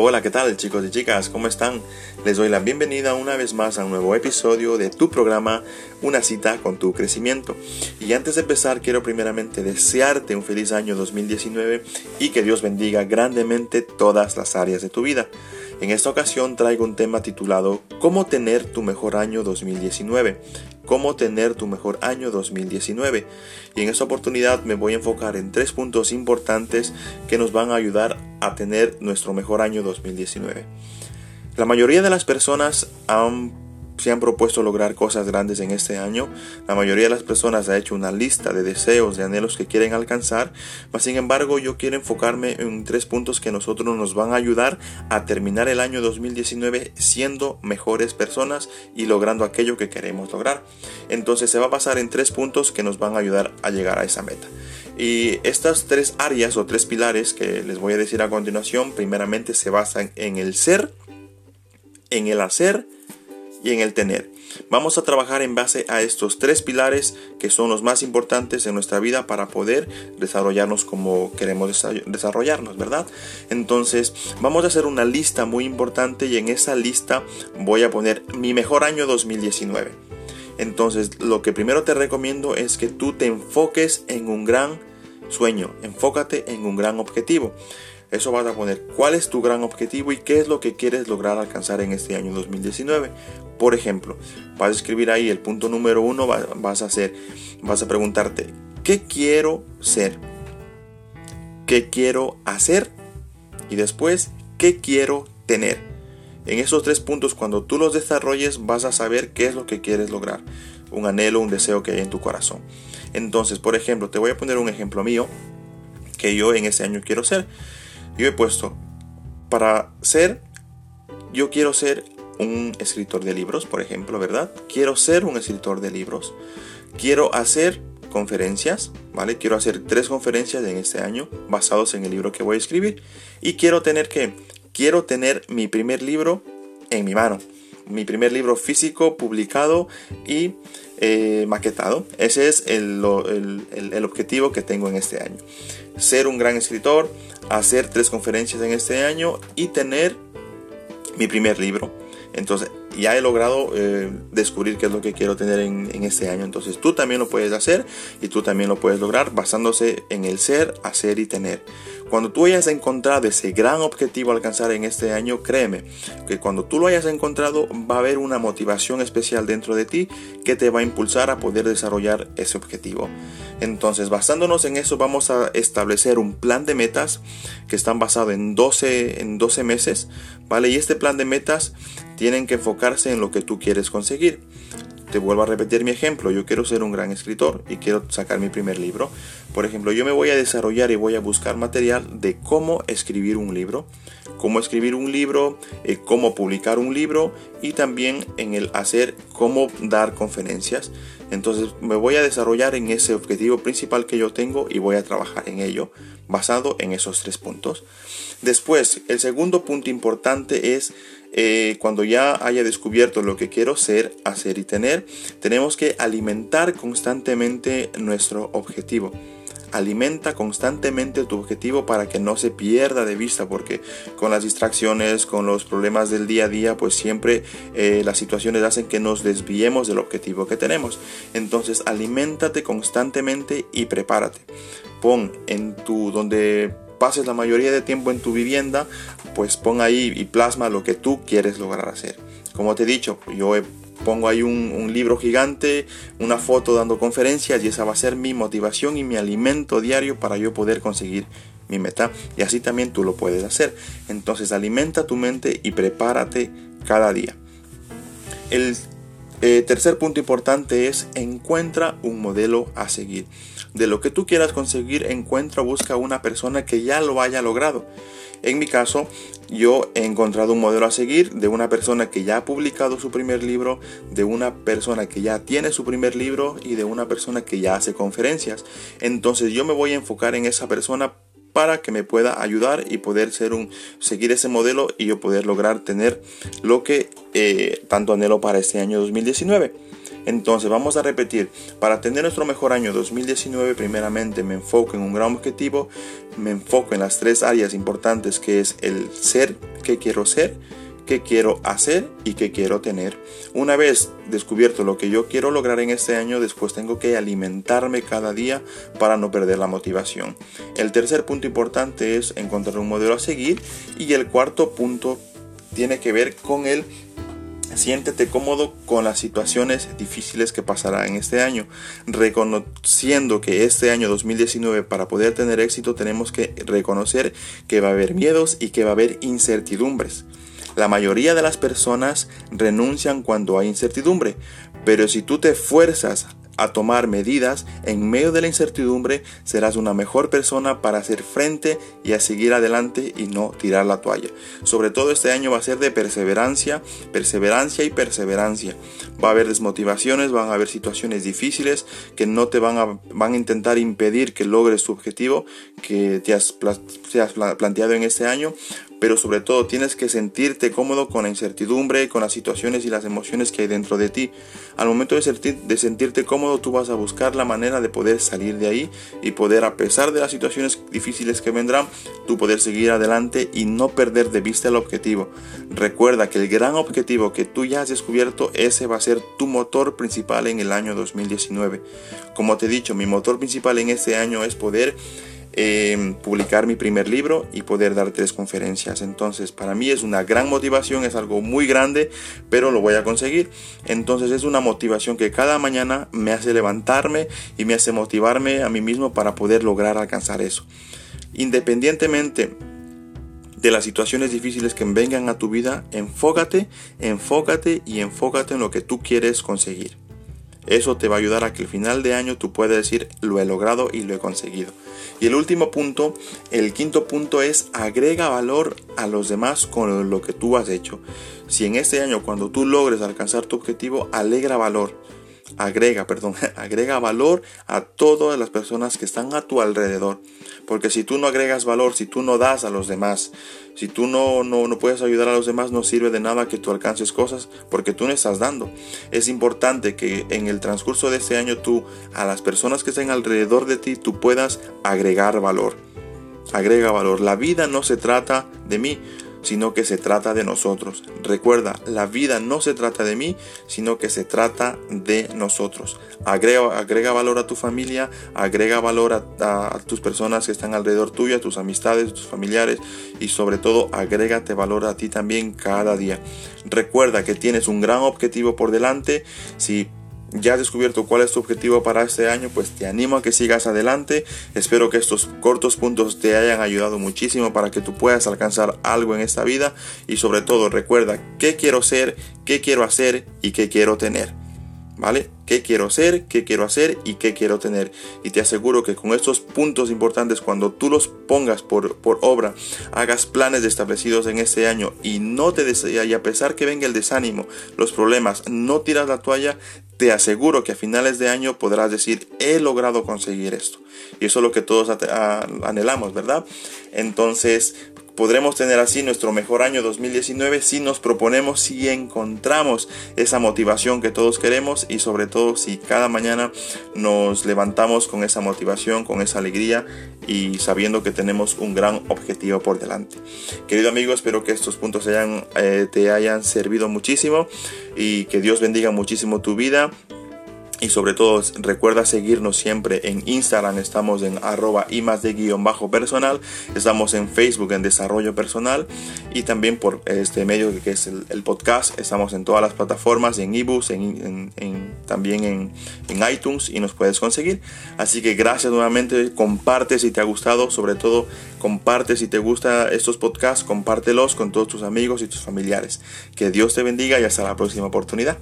Hola, ¿qué tal chicos y chicas? ¿Cómo están? Les doy la bienvenida una vez más a un nuevo episodio de tu programa Una cita con tu crecimiento. Y antes de empezar quiero primeramente desearte un feliz año 2019 y que Dios bendiga grandemente todas las áreas de tu vida. En esta ocasión traigo un tema titulado ¿Cómo tener tu mejor año 2019? Cómo tener tu mejor año 2019. Y en esta oportunidad me voy a enfocar en tres puntos importantes que nos van a ayudar a tener nuestro mejor año 2019. La mayoría de las personas han se han propuesto lograr cosas grandes en este año. La mayoría de las personas ha hecho una lista de deseos, de anhelos que quieren alcanzar. Mas, sin embargo, yo quiero enfocarme en tres puntos que nosotros nos van a ayudar a terminar el año 2019 siendo mejores personas y logrando aquello que queremos lograr. Entonces se va a pasar en tres puntos que nos van a ayudar a llegar a esa meta. Y estas tres áreas o tres pilares que les voy a decir a continuación, primeramente se basan en el ser, en el hacer y en el tener. Vamos a trabajar en base a estos tres pilares que son los más importantes en nuestra vida para poder desarrollarnos como queremos desarrollarnos, ¿verdad? Entonces vamos a hacer una lista muy importante y en esa lista voy a poner mi mejor año 2019. Entonces lo que primero te recomiendo es que tú te enfoques en un gran sueño, enfócate en un gran objetivo. Eso vas a poner cuál es tu gran objetivo y qué es lo que quieres lograr alcanzar en este año 2019. Por ejemplo, vas a escribir ahí el punto número uno, vas a hacer, vas a preguntarte, ¿qué quiero ser? ¿Qué quiero hacer? Y después, ¿qué quiero tener? En esos tres puntos, cuando tú los desarrolles, vas a saber qué es lo que quieres lograr. Un anhelo, un deseo que hay en tu corazón. Entonces, por ejemplo, te voy a poner un ejemplo mío que yo en este año quiero ser. Yo he puesto, para ser, yo quiero ser un escritor de libros, por ejemplo, ¿verdad? Quiero ser un escritor de libros. Quiero hacer conferencias, ¿vale? Quiero hacer tres conferencias en este año basados en el libro que voy a escribir. Y quiero tener que, quiero tener mi primer libro en mi mano. Mi primer libro físico, publicado y eh, maquetado. Ese es el, el objetivo que tengo en este año. Ser un gran escritor, hacer tres conferencias en este año y tener mi primer libro. Entonces ya he logrado eh, descubrir qué es lo que quiero tener en, este año. Entonces tú también lo puedes hacer y tú también lo puedes lograr basándose en el ser, hacer y tener. Cuando tú hayas encontrado ese gran objetivo a alcanzar en este año, créeme que cuando tú lo hayas encontrado va a haber una motivación especial dentro de ti que te va a impulsar a poder desarrollar ese objetivo. Entonces, basándonos en eso, vamos a establecer un plan de metas que están basados en 12, en 12 meses, ¿vale? Y este plan de metas tienen que en lo que tú quieres conseguir. Te vuelvo a repetir mi ejemplo, yo quiero ser un gran escritor y quiero sacar mi primer libro. Por ejemplo, yo me voy a desarrollar y voy a buscar material de cómo escribir un libro, cómo escribir un libro, eh, cómo publicar un libro y también en el hacer cómo dar conferencias. Entonces me voy a desarrollar en ese objetivo principal que yo tengo y voy a trabajar en ello basado en esos tres puntos. Después, el segundo punto importante es eh, cuando ya haya descubierto lo que quiero ser, hacer y tener, tenemos que alimentar constantemente nuestro objetivo. Alimenta constantemente tu objetivo para que no se pierda de vista, porque con las distracciones, con los problemas del día a día, pues siempre eh, las situaciones hacen que nos desviemos del objetivo que tenemos. Entonces, aliméntate constantemente y prepárate. Pon en tu donde pases la mayoría de tiempo en tu vivienda, pues pon ahí y plasma lo que tú quieres lograr hacer. Como te he dicho, yo pongo ahí un, libro gigante, una foto dando conferencias y esa va a ser mi motivación y mi alimento diario para yo poder conseguir mi meta. Y así también tú lo puedes hacer. Entonces alimenta tu mente y prepárate cada día. El eh, tercer punto importante es encuentra un modelo a seguir. De lo que tú quieras conseguir, encuentra, busca una persona que ya lo haya logrado. En mi caso, yo he encontrado un modelo a seguir de una persona que ya ha publicado su primer libro, de una persona que ya tiene su primer libro y de una persona que ya hace conferencias. Entonces yo me voy a enfocar en esa persona para que me pueda ayudar y poder ser un seguir ese modelo y yo poder lograr tener lo que eh, tanto anhelo para este año 2019. Entonces vamos a repetir, para tener nuestro mejor año 2019, primeramente me enfoco en un gran objetivo, me enfoco en las tres áreas importantes que es el ser, que quiero ser, qué quiero hacer y qué quiero tener. Una vez descubierto lo que yo quiero lograr en este año, después tengo que alimentarme cada día para no perder la motivación. El tercer punto importante es encontrar un modelo a seguir y el cuarto punto tiene que ver con el Siéntete cómodo con las situaciones difíciles que pasará en este año, reconociendo que este año 2019 para poder tener éxito tenemos que reconocer que va a haber miedos y que va a haber incertidumbres. La mayoría de las personas renuncian cuando hay incertidumbre, pero si tú te fuerzas a tomar medidas en medio de la incertidumbre, serás una mejor persona para hacer frente y a seguir adelante y no tirar la toalla. Sobre todo este año va a ser de perseverancia, perseverancia y perseverancia. Va a haber desmotivaciones, van a haber situaciones difíciles que no te van a, van a intentar impedir que logres tu objetivo que te has, te has planteado en este año, pero sobre todo tienes que sentirte cómodo con la incertidumbre, con las situaciones y las emociones que hay dentro de ti. Al momento de, de sentirte cómodo, tú vas a buscar la manera de poder salir de ahí y poder, a pesar de las situaciones difíciles que vendrán, tú poder seguir adelante y no perder de vista el objetivo. Recuerda que el gran objetivo que tú ya has descubierto, ese va a ser tu motor principal en el año 2019. Como te he dicho, mi motor principal en este año es poder Em, publicar mi primer libro y poder dar tres conferencias. Entonces, para mí es una gran motivación, es algo muy grande, pero lo voy a conseguir. Entonces, es una motivación que cada mañana me hace levantarme y me hace motivarme a mí mismo para poder lograr alcanzar eso. Independientemente de las situaciones difíciles que vengan a tu vida, enfócate, enfócate y enfócate en lo que tú quieres conseguir. Eso te va a ayudar a que el final de año tú puedas decir lo he logrado y lo he conseguido. Y el último punto, el quinto punto es agrega valor a los demás con lo que tú has hecho. Si en este año cuando tú logres alcanzar tu objetivo, alegra valor agrega, perdón, agrega valor a todas las personas que están a tu alrededor. Porque si tú no agregas valor, si tú no das a los demás, si tú no, no, no puedes ayudar a los demás, no sirve de nada que tú alcances cosas porque tú no estás dando. Es importante que en el transcurso de este año tú, a las personas que estén alrededor de ti, tú puedas agregar valor. Agrega valor. La vida no se trata de mí, sino que se trata de nosotros. Recuerda, la vida no se trata de mí, sino que se trata de nosotros. Agrega, agrega valor a tu familia, agrega valor a, tus personas que están alrededor tuyo, a tus amistades, a tus familiares y sobre todo agrégate valor a ti también cada día. Recuerda que tienes un gran objetivo por delante. Si ya has descubierto cuál es tu objetivo para este año, pues te animo a que sigas adelante. Espero que estos cortos puntos te hayan ayudado muchísimo para que tú puedas alcanzar algo en esta vida y sobre todo recuerda qué quiero ser, qué quiero hacer y qué quiero tener. ¿Vale? ¿Qué quiero ser, qué quiero hacer y qué quiero tener? Y te aseguro que con estos puntos importantes, cuando tú los pongas por, por obra, hagas planes establecidos en este año y no te y a pesar que venga el desánimo, los problemas, no tiras la toalla, te aseguro que a finales de año podrás decir, he logrado conseguir esto. Y eso es lo que todos anhelamos, ¿verdad? Entonces, podremos tener así nuestro mejor año 2019 si nos proponemos, si encontramos esa motivación que todos queremos y sobre todo si cada mañana nos levantamos con esa motivación, con esa alegría y sabiendo que tenemos un gran objetivo por delante. Querido amigo, espero que estos puntos eh, te hayan servido muchísimo y que Dios bendiga muchísimo tu vida y sobre todo recuerda seguirnos siempre en Instagram, estamos en arroba y más de guion bajo personal, estamos en Facebook en desarrollo personal y también por este medio que es el, podcast, estamos en todas las plataformas, en ebooks, en, también en, en, iTunes y nos puedes conseguir. Así que gracias nuevamente, comparte si te ha gustado, sobre todo comparte si te gustan estos podcasts, compártelos con todos tus amigos y tus familiares. Que Dios te bendiga y hasta la próxima oportunidad.